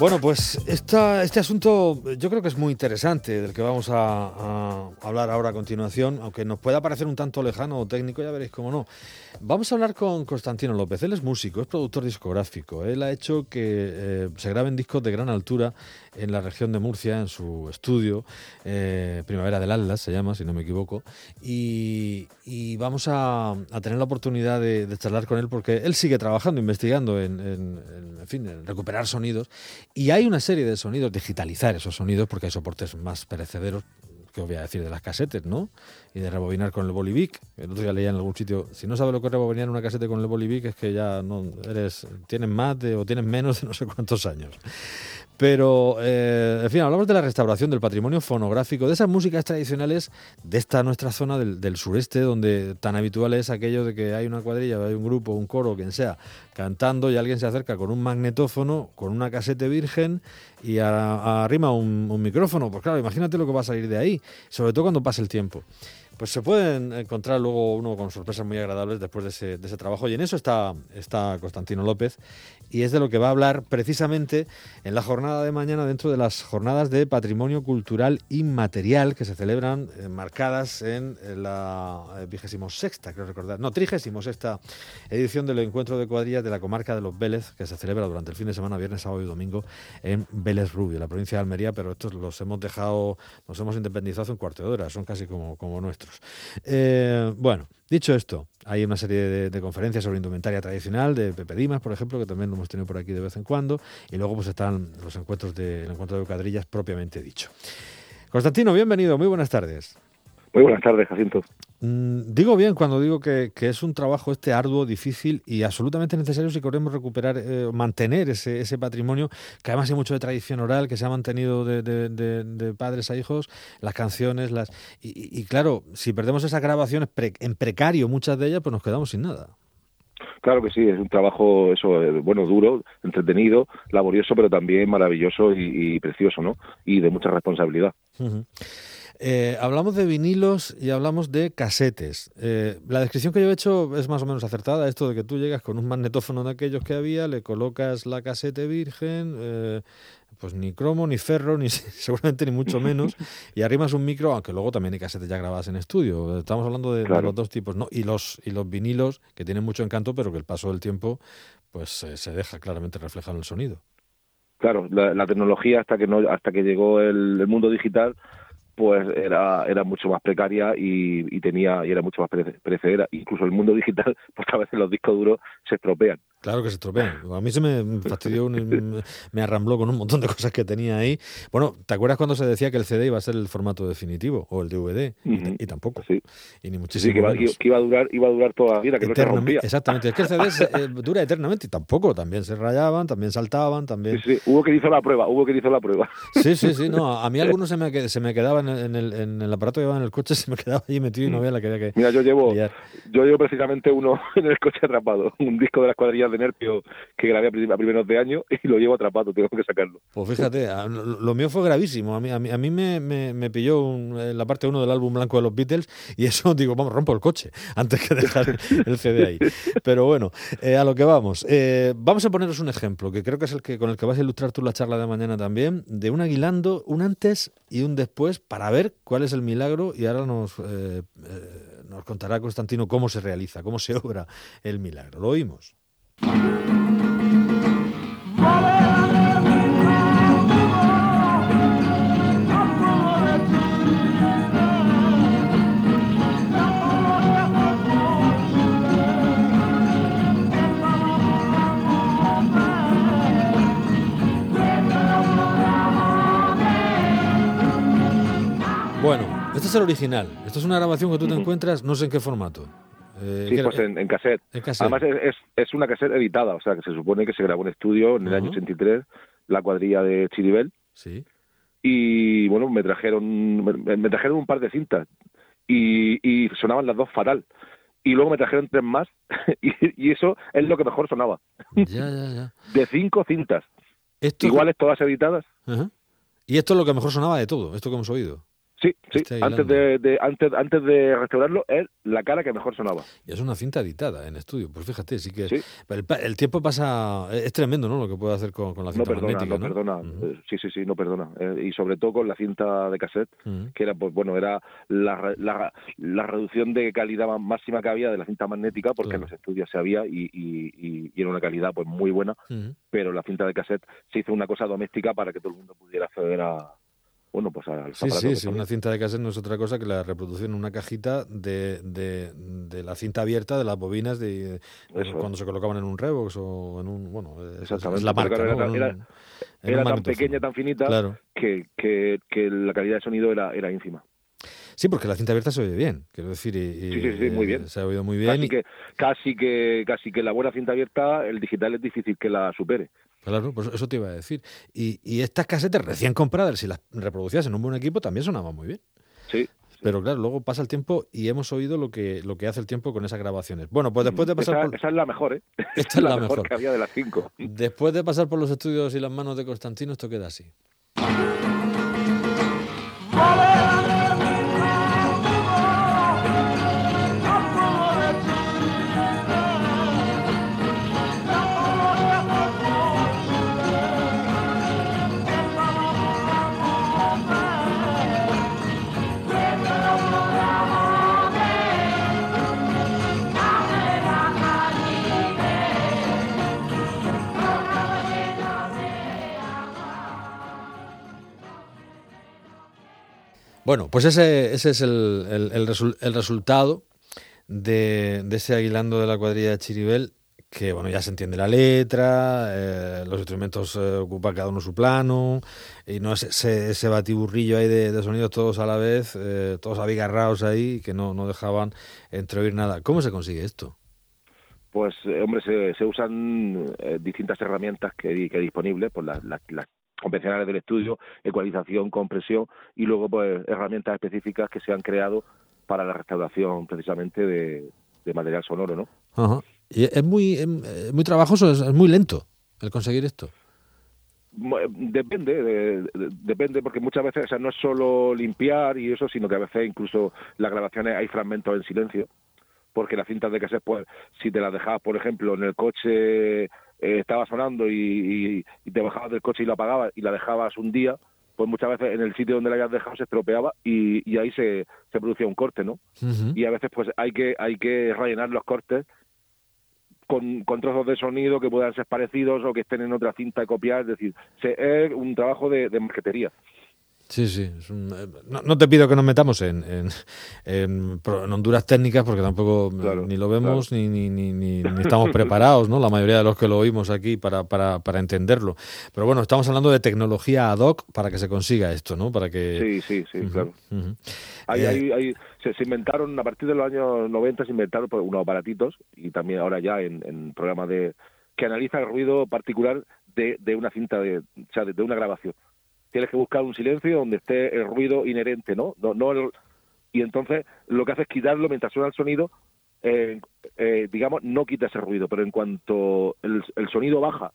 Bueno, pues esta, este asunto yo creo que es muy interesante, del que vamos a, hablar ahora a continuación, aunque nos pueda parecer un tanto lejano o técnico, ya veréis cómo no. Vamos a hablar con Constantino López, él es músico, es productor discográfico, él ha hecho que eh, se graben discos de gran altura en la región de Murcia, en su estudio, eh, Primavera del Atlas se llama, si no me equivoco, y, vamos a, tener la oportunidad de, charlar con él porque él sigue trabajando, investigando en, en fin, en recuperar sonidos y hay una serie de sonidos, digitalizar esos sonidos, porque hay soportes más perecederos, que os voy a decir, de las casetes, ¿no? Y de rebobinar con el Bolivic. El otro día leía en algún sitio, si no sabes lo que es rebobinar una casete con el Bolivic, es que ya no eres, tienes más de, o tienes menos de no sé cuántos años. Pero, eh, en fin, hablamos de la restauración del patrimonio fonográfico, de esas músicas tradicionales de esta nuestra zona del, sureste, donde tan habitual es aquello de que hay una cuadrilla, hay un grupo, un coro, quien sea, cantando y alguien se acerca con un magnetófono, con una casete virgen y arrima un, un micrófono. Pues claro, imagínate lo que va a salir de ahí, sobre todo cuando pase el tiempo pues se pueden encontrar luego uno con sorpresas muy agradables después de ese, de ese, trabajo. Y en eso está, está Constantino López. Y es de lo que va a hablar precisamente en la jornada de mañana dentro de las jornadas de patrimonio cultural inmaterial que se celebran eh, marcadas en la eh, vigésimo sexta, creo recordar, no, trigésimo sexta edición del encuentro de cuadrillas de la comarca de los Vélez, que se celebra durante el fin de semana, viernes, sábado y domingo, en Vélez Rubio, la provincia de Almería, pero estos los hemos dejado, nos hemos independizado hace un cuarto de hora, son casi como, como nuestros. Eh, bueno, dicho esto, hay una serie de, conferencias sobre indumentaria tradicional de Pepe Dimas, por ejemplo, que también lo hemos tenido por aquí de vez en cuando, y luego pues están los encuentros de, el encuentro de cuadrillas propiamente dicho. Constantino, bienvenido, muy buenas tardes. Muy buenas tardes, Jacinto. Mm, digo bien cuando digo que, es un trabajo este arduo, difícil y absolutamente necesario si queremos recuperar, eh, mantener ese, ese, patrimonio, que además hay mucho de tradición oral, que se ha mantenido de, padres a hijos, las canciones, las y, claro, si perdemos esas grabaciones en precario, muchas de ellas, pues nos quedamos sin nada. Claro que sí, es un trabajo eso eh, bueno duro, entretenido, laborioso, pero también maravilloso y, precioso, ¿no? Y de mucha responsabilidad. Eh, hablamos de vinilos y hablamos de casetes. Eh, la descripción que yo he hecho es más o menos acertada. Esto de que tú llegas con un magnetófono de aquellos que había, le colocas la casete virgen, eh, pues ni cromo, ni ferro, ni seguramente ni mucho menos, y arrimas un micro, aunque luego también hay casetes ya grabadas en estudio. Estamos hablando de, los dos tipos, ¿no? Y los, y los vinilos, que tienen mucho encanto, pero que el paso del tiempo pues se deja claramente reflejado en el sonido. Claro, la, tecnología hasta que no hasta que llegó el mundo digital pues era, era mucho más precaria y, tenía y era mucho más perecedera. Incluso el mundo digital, pues a veces los discos duros se estropean. Claro que se estropean. A mí se me fastidió, me arrambló con un montón de cosas que tenía ahí. Bueno, ¿te acuerdas cuando se decía que el CD iba a ser el formato definitivo o el DVD? y, tampoco. Sí. Y ni muchísimo sí, que, iba, a durar, iba a durar toda la vida, que no. Exactamente. Es que el CD eh, dura eternamente y tampoco. También se rayaban, también saltaban, también. Sí, sí. Hubo que hizo la prueba, hubo que hizo la prueba. Sí, sí, sí. No, a mí algunos se me, se me quedaban en el, en el aparato que llevaba en el coche, se me quedaba ahí metido y no veía la que que. Mira, yo llevo, yo llevo precisamente uno en el coche atrapado, un disco de las cuadrillas de Nerpio que grabé a primeros de año y lo llevo atrapado, tengo que sacarlo. Pues fíjate, lo mío fue gravísimo. A mí, a mí, a mí me, me, pilló la parte 1 del álbum blanco de los Beatles y eso digo, vamos, rompo el coche antes que dejar el CD ahí. Pero bueno, eh, a lo que vamos. Eh, vamos a poneros un ejemplo que creo que es el que con el que vas a ilustrar tú la charla de mañana también, de un aguilando, un antes y un después para ver cuál es el milagro y ahora nos, eh, nos contará Constantino cómo se realiza, cómo se obra el milagro. Lo oímos. Bueno, este es el original. Esto es una grabación que tú te encuentras, no sé en qué formato. Eh, sí, pues en, cassette. Además es, es, una cassette editada, o sea que se supone que se grabó en estudio en el año 83, la cuadrilla de Chiribel. Sí. Y bueno, me trajeron, me, trajeron un par de cintas y, y, sonaban las dos fatal. Y luego me trajeron tres más y, eso es lo que mejor sonaba. Ya, ya, ya. De cinco cintas. Iguales todas editadas. Y esto es lo que mejor sonaba de todo, esto que hemos oído. Sí, sí. Antes de, antes, antes de restaurarlo, es la cara que mejor sonaba. Y es una cinta editada en estudio. Pues fíjate, sí que. El, tiempo pasa. Es tremendo, ¿no? Lo que puede hacer con, la cinta no perdona, No, perdona. Eh, sí, sí, sí, no perdona. Eh, y sobre todo con la cinta de cassette, que era, pues bueno, era la, la, la, reducción de calidad máxima que había de la cinta magnética, porque en los estudios se había y, y, y, era una calidad pues muy buena. Pero la cinta de cassette se hizo una cosa doméstica para que todo el mundo pudiera acceder a bueno, pues al Sí, sí, sí, una cinta de cassette no es otra cosa que la reproducción en una cajita de, de, de la cinta abierta de las bobinas de, cuando se colocaban en un Revox o en un, bueno, es, la marca, Era, tan pequeña, tan finita que, que, que, la calidad de sonido era, era ínfima. Sí, porque la cinta abierta se oye bien, quiero decir, y, sí, sí, sí, muy bien. Se ha oído muy bien. Casi, que, casi que casi que la buena cinta abierta, el digital es difícil que la supere. Claro, pues eso te iba a decir. Y, y estas casetes recién compradas, si las reproducías en un buen equipo, también sonaban muy bien. Sí. Pero claro, luego pasa el tiempo y hemos oído lo que, lo que hace el tiempo con esas grabaciones. Bueno, pues después de pasar esa, por... Esa es la mejor, ¿eh? Esta es la, mejor, que había de las cinco. Después de pasar por los estudios y las manos de Constantino, esto queda así. Bueno, pues ese, ese es el, el, resultado de, ese aguilando de la cuadrilla de Chiribel, que bueno, ya se entiende la letra, eh, los instrumentos eh, ocupan cada uno su plano, y no es ese, ese batiburrillo ahí de, sonidos todos a la vez, eh, todos abigarrados ahí, que no, no dejaban entreoír nada. ¿Cómo se consigue esto? Pues, hombre, se, se usan distintas herramientas que, que disponibles, pues las, las convencionales del estudio, ecualización, compresión y luego pues herramientas específicas que se han creado para la restauración precisamente de, material sonoro, ¿no? Ajá. Y es muy, muy trabajoso, es, muy lento el conseguir esto. Depende, depende, porque muchas veces o sea, no es solo limpiar y eso, sino que a veces incluso las grabaciones hay fragmentos en silencio, porque las cintas de cassette, pues, si te las dejabas, por ejemplo, en el coche eh, estaba sonando y, te bajabas del coche y la apagabas y la dejabas un día, pues muchas veces en el sitio donde la habías dejado se estropeaba y, ahí se, se, producía un corte, ¿no? Y a veces pues hay que, hay que rellenar los cortes con, con, trozos de sonido que puedan ser parecidos o que estén en otra cinta de copiar, es decir, es un trabajo de, de marquetería. Sí, sí. Eh, no, te pido que nos metamos en, en, en, Honduras técnicas porque tampoco ni lo vemos ni, ni, ni, ni, estamos preparados, ¿no? La mayoría de los que lo oímos aquí para, para, para entenderlo. Pero bueno, estamos hablando de tecnología ad hoc para que se consiga esto, ¿no? Para que... Sí, sí, sí, claro. Eh, se, inventaron, a partir de los años 90 se inventaron pues, unos aparatitos y también ahora ya en, en programas de que analiza el ruido particular de, de una cinta, de, o sea, de una grabación tienes que buscar un silencio donde esté el ruido inherente, ¿no? no, no y entonces lo que hace es quitarlo mientras suena el sonido, eh, eh, digamos, no quita ese ruido, pero en cuanto el, sonido baja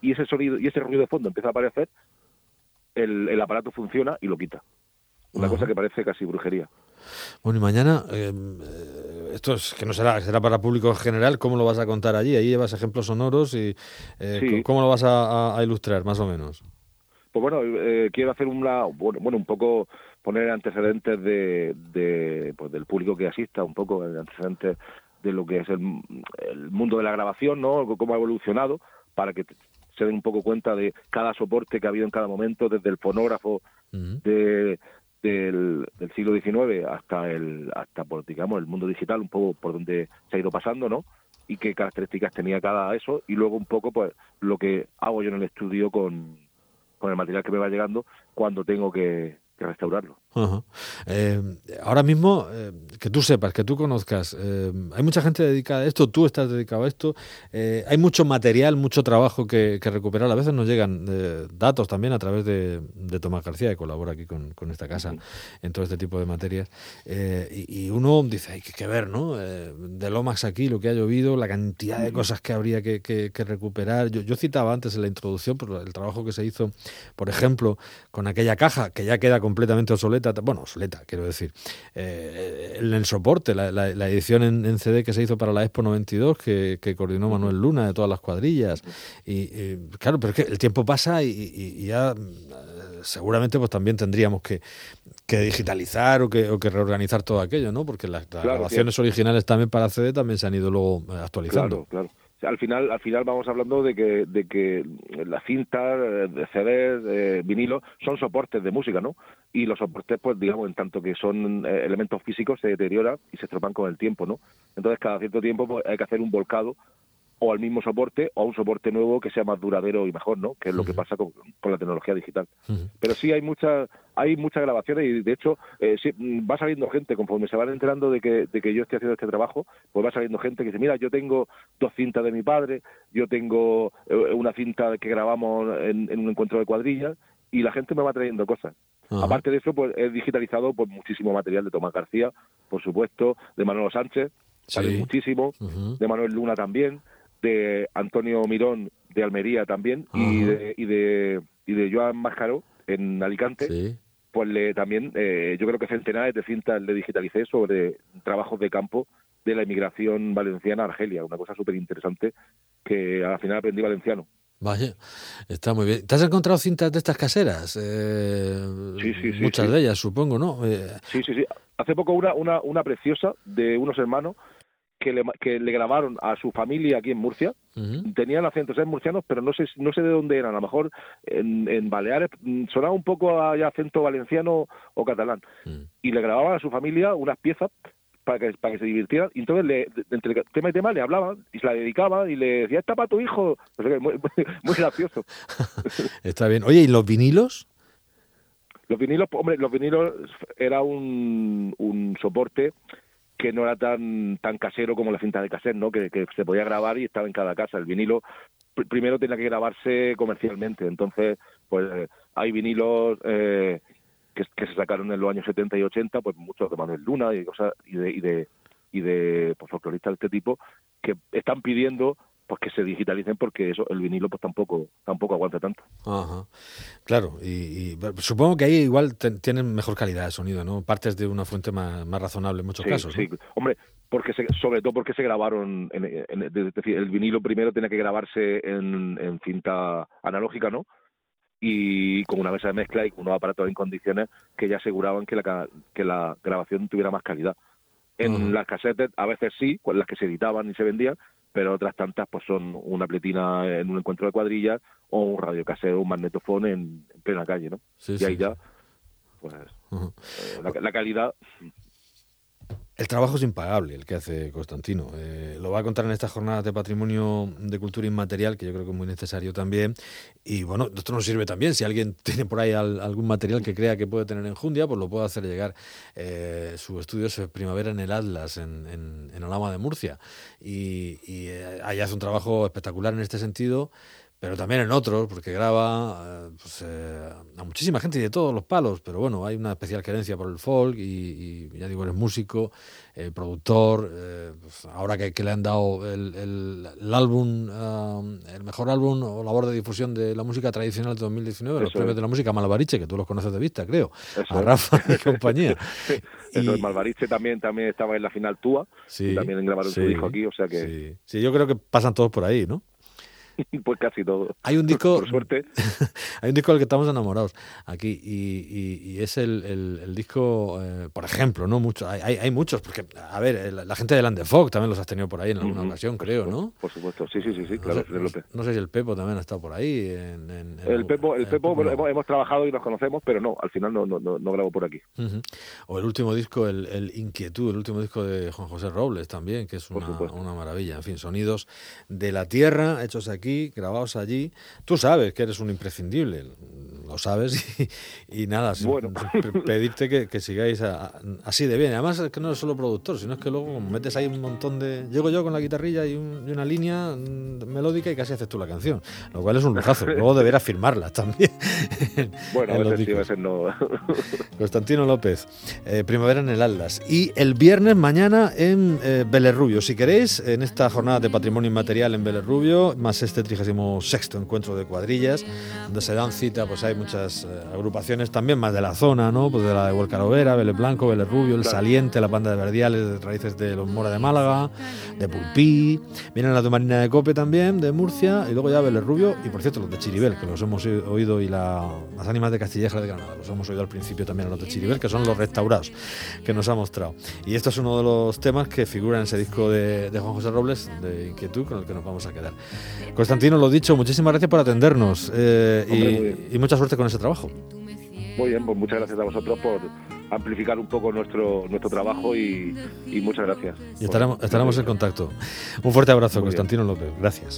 y ese sonido y ese ruido de fondo empieza a aparecer, el, el aparato funciona y lo quita. Una cosa que parece casi brujería. Bueno, y mañana, eh, esto es que no será, será para público general, ¿cómo lo vas a contar allí? Ahí llevas ejemplos sonoros y ¿cómo lo vas a ilustrar, más o menos? Pues bueno, eh, quiero hacer una, bueno, un poco poner antecedentes de, de pues del público que asista, un poco antecedentes de lo que es el, mundo de la grabación, ¿no? Cómo ha evolucionado, para que se den un poco cuenta de cada soporte que ha habido en cada momento, desde el fonógrafo de, del, del, siglo XIX hasta el, hasta por, digamos, el mundo digital, un poco por donde se ha ido pasando, ¿no? Y qué características tenía cada eso, y luego un poco, pues, lo que hago yo en el estudio con con el material que me va llegando cuando tengo que, restaurarlo. Eh, ahora mismo, eh, que tú sepas, que tú conozcas, eh, hay mucha gente dedicada a esto, tú estás dedicado a esto, hay mucho material, mucho trabajo que, recuperar. A veces nos llegan datos también a través de, Tomás García, que colabora aquí con, esta casa en todo este tipo de materias. Y, uno dice, hay que, ver, ¿no? de Lomax aquí, lo que ha llovido, la cantidad de cosas que habría que, recuperar. Yo, yo, citaba antes en la introducción el trabajo que se hizo, por ejemplo, con aquella caja que ya queda completamente obsoleta bueno, obsoleta, quiero decir, eh, en el soporte, la, edición en, CD que se hizo para la Expo 92, que, que coordinó Manuel Luna de todas las cuadrillas. Y, claro, pero es que el tiempo pasa y, ya eh, seguramente pues también tendríamos que, que digitalizar o que, o que, reorganizar todo aquello, ¿no? Porque las, grabaciones originales también para CD también se han ido luego actualizando. Claro, claro al final al final vamos hablando de que de que las cintas de CDs de vinilo son soportes de música no y los soportes pues digamos en tanto que son eh, elementos físicos se deterioran y se estropan con el tiempo no entonces cada cierto tiempo pues, hay que hacer un volcado o al mismo soporte o a un soporte nuevo que sea más duradero y mejor, ¿no? Que es lo que pasa con, la tecnología digital. Pero sí hay muchas hay muchas grabaciones y de hecho eh, va saliendo gente conforme se van enterando de que, de que yo estoy haciendo este trabajo, pues va saliendo gente que dice, mira, yo tengo dos cintas de mi padre, yo tengo eh, una cinta que grabamos en, un encuentro de cuadrillas y la gente me va trayendo cosas. Aparte de eso, pues he digitalizado pues muchísimo material de Tomás García, por supuesto, de Manuel Sánchez, sale muchísimo, de Manuel Luna también, de Antonio Mirón de Almería también y de, y de, y de Joan Máscaro en Alicante. Pues le, también, eh, yo creo que centenares de cintas le digitalicé sobre trabajos de campo de la inmigración valenciana a Argelia, una cosa súper interesante que al final aprendí valenciano. Vaya, está muy bien. ¿Te has encontrado cintas de estas caseras? Eh, sí, sí, sí. Muchas de ellas, supongo, ¿no? Eh, sí, sí, sí. Hace poco una, una, una preciosa de unos hermanos que le, que le grabaron a su familia aquí en Murcia. Tenían acentos en murcianos, pero no sé no sé de dónde eran. A lo mejor en, en Baleares mm, sonaba un poco a acento valenciano o catalán. Mm. Y le grababan a su familia unas piezas para que, para que se divirtieran. Y entonces, le, entre tema y tema, le hablaban y se la dedicaban y le decía, esta para tu hijo. muy, muy gracioso. Está bien. Oye, ¿y los vinilos? Los vinilos, hombre, los vinilos era un, un soporte que no era tan tan casero como la cinta de cassette, ¿no? Que, se podía grabar y estaba en cada casa. El vinilo primero tenía que grabarse comercialmente, entonces pues hay vinilos eh, que, se sacaron en los años 70 y 80, pues muchos de Manuel Luna y cosas y de y de y de pues, folcloristas de este tipo que están pidiendo pues que se digitalicen porque eso el vinilo pues tampoco tampoco aguanta tanto. Ajá. Claro, y, supongo que ahí igual tienen mejor calidad de sonido, ¿no? Partes de una fuente más, más razonable en muchos casos. Sí, hombre, porque sobre todo porque se grabaron, en, el vinilo primero tenía que grabarse en, cinta analógica, ¿no? y con una mesa de mezcla y con unos aparatos en condiciones que ya aseguraban que la, que la grabación tuviera más calidad. En las casetes a veces sí, las que se editaban y se vendían, pero otras tantas pues son una pletina en un encuentro de cuadrillas o un radio casero, un magnetofón en, plena calle, ¿no? y ahí ya, pues, eh, la, calidad el trabajo es impagable el que hace Constantino. Eh, lo va a contar en estas jornadas de patrimonio de cultura inmaterial, que yo creo que es muy necesario también. Y bueno, esto nos sirve también. Si alguien tiene por ahí algún material que crea que puede tener en Jundia, pues lo puede hacer llegar. Eh, su estudio es Primavera en el Atlas, en, en, en de Murcia. Y, y eh, ahí hace un trabajo espectacular en este sentido pero también en otros, porque graba eh, pues, eh, a muchísima gente y de todos los palos, pero bueno, hay una especial querencia por el folk y, ya digo, eres músico, eh, productor, pues, ahora que, le han dado el, el, álbum, el mejor álbum o labor de difusión de la música tradicional de 2019, los premios de la música Malvariche, que tú los conoces de vista, creo, a Rafa y compañía. Eso, y... Malvariche también, también estaba en la final Túa, sí, y también grabaron su hijo aquí, o sea que... Sí. sí, yo creo que pasan todos por ahí, ¿no? pues casi todo. Hay un disco, por suerte. hay un disco del que estamos enamorados aquí y, es el, el, disco, eh, por ejemplo, no mucho, hay, hay, muchos, porque, a ver, la, gente de Landefog también los has tenido por ahí en alguna ocasión, creo, ¿no? Por supuesto, sí, sí, sí, sí claro. No sé, si el Pepo también ha estado por ahí. el Pepo, el Pepo, hemos, trabajado y nos conocemos, pero no, al final no, no, no, grabo por aquí. O el último disco, el, el, Inquietud, el último disco de Juan José Robles también, que es una, una maravilla. En fin, sonidos de la tierra hechos aquí grabados allí. Tú sabes que eres un imprescindible, lo sabes, y, nada, bueno. pedirte que, sigáis así de bien. Además es que no eres solo productor, sino es que luego metes ahí un montón de... Llego yo con la guitarrilla y, una línea melódica y casi haces tú la canción, lo cual es un lujazo. luego deberás firmarla también. bueno, a veces sí, a veces no. Constantino López, eh, Primavera en el Atlas. Y el viernes mañana en eh, Belerrubio. Si queréis, en esta jornada de patrimonio inmaterial en Belerrubio, más este 36 encuentro de cuadrillas, donde se dan cita, pues hay muchas eh, agrupaciones también más de la zona, ¿no? Pues de la de Huelcarovera, Vélez Blanco, Vélez Rubio, El Saliente, la banda de Verdiales, de Raíces de los Mora de Málaga, de Pulpí, vienen las de Marina de Cope también, de Murcia, y luego ya Vélez Rubio, y por cierto los de Chiribel, que los hemos oído, y la, las ánimas de Castilleja de Granada, los hemos oído al principio también a los de Chiribel, que son los restaurados que nos ha mostrado. Y esto es uno de los temas que figuran en ese disco de, de Juan José Robles, de Inquietud, con el que nos vamos a quedar. Constantino, lo dicho, muchísimas gracias por atendernos eh, y, y, mucha suerte con ese trabajo. Muy bien, pues muchas gracias a vosotros por amplificar un poco nuestro nuestro trabajo y, y muchas gracias. Y estaremos, estaremos en contacto. Un fuerte abrazo, Muy Constantino bien. López. Gracias.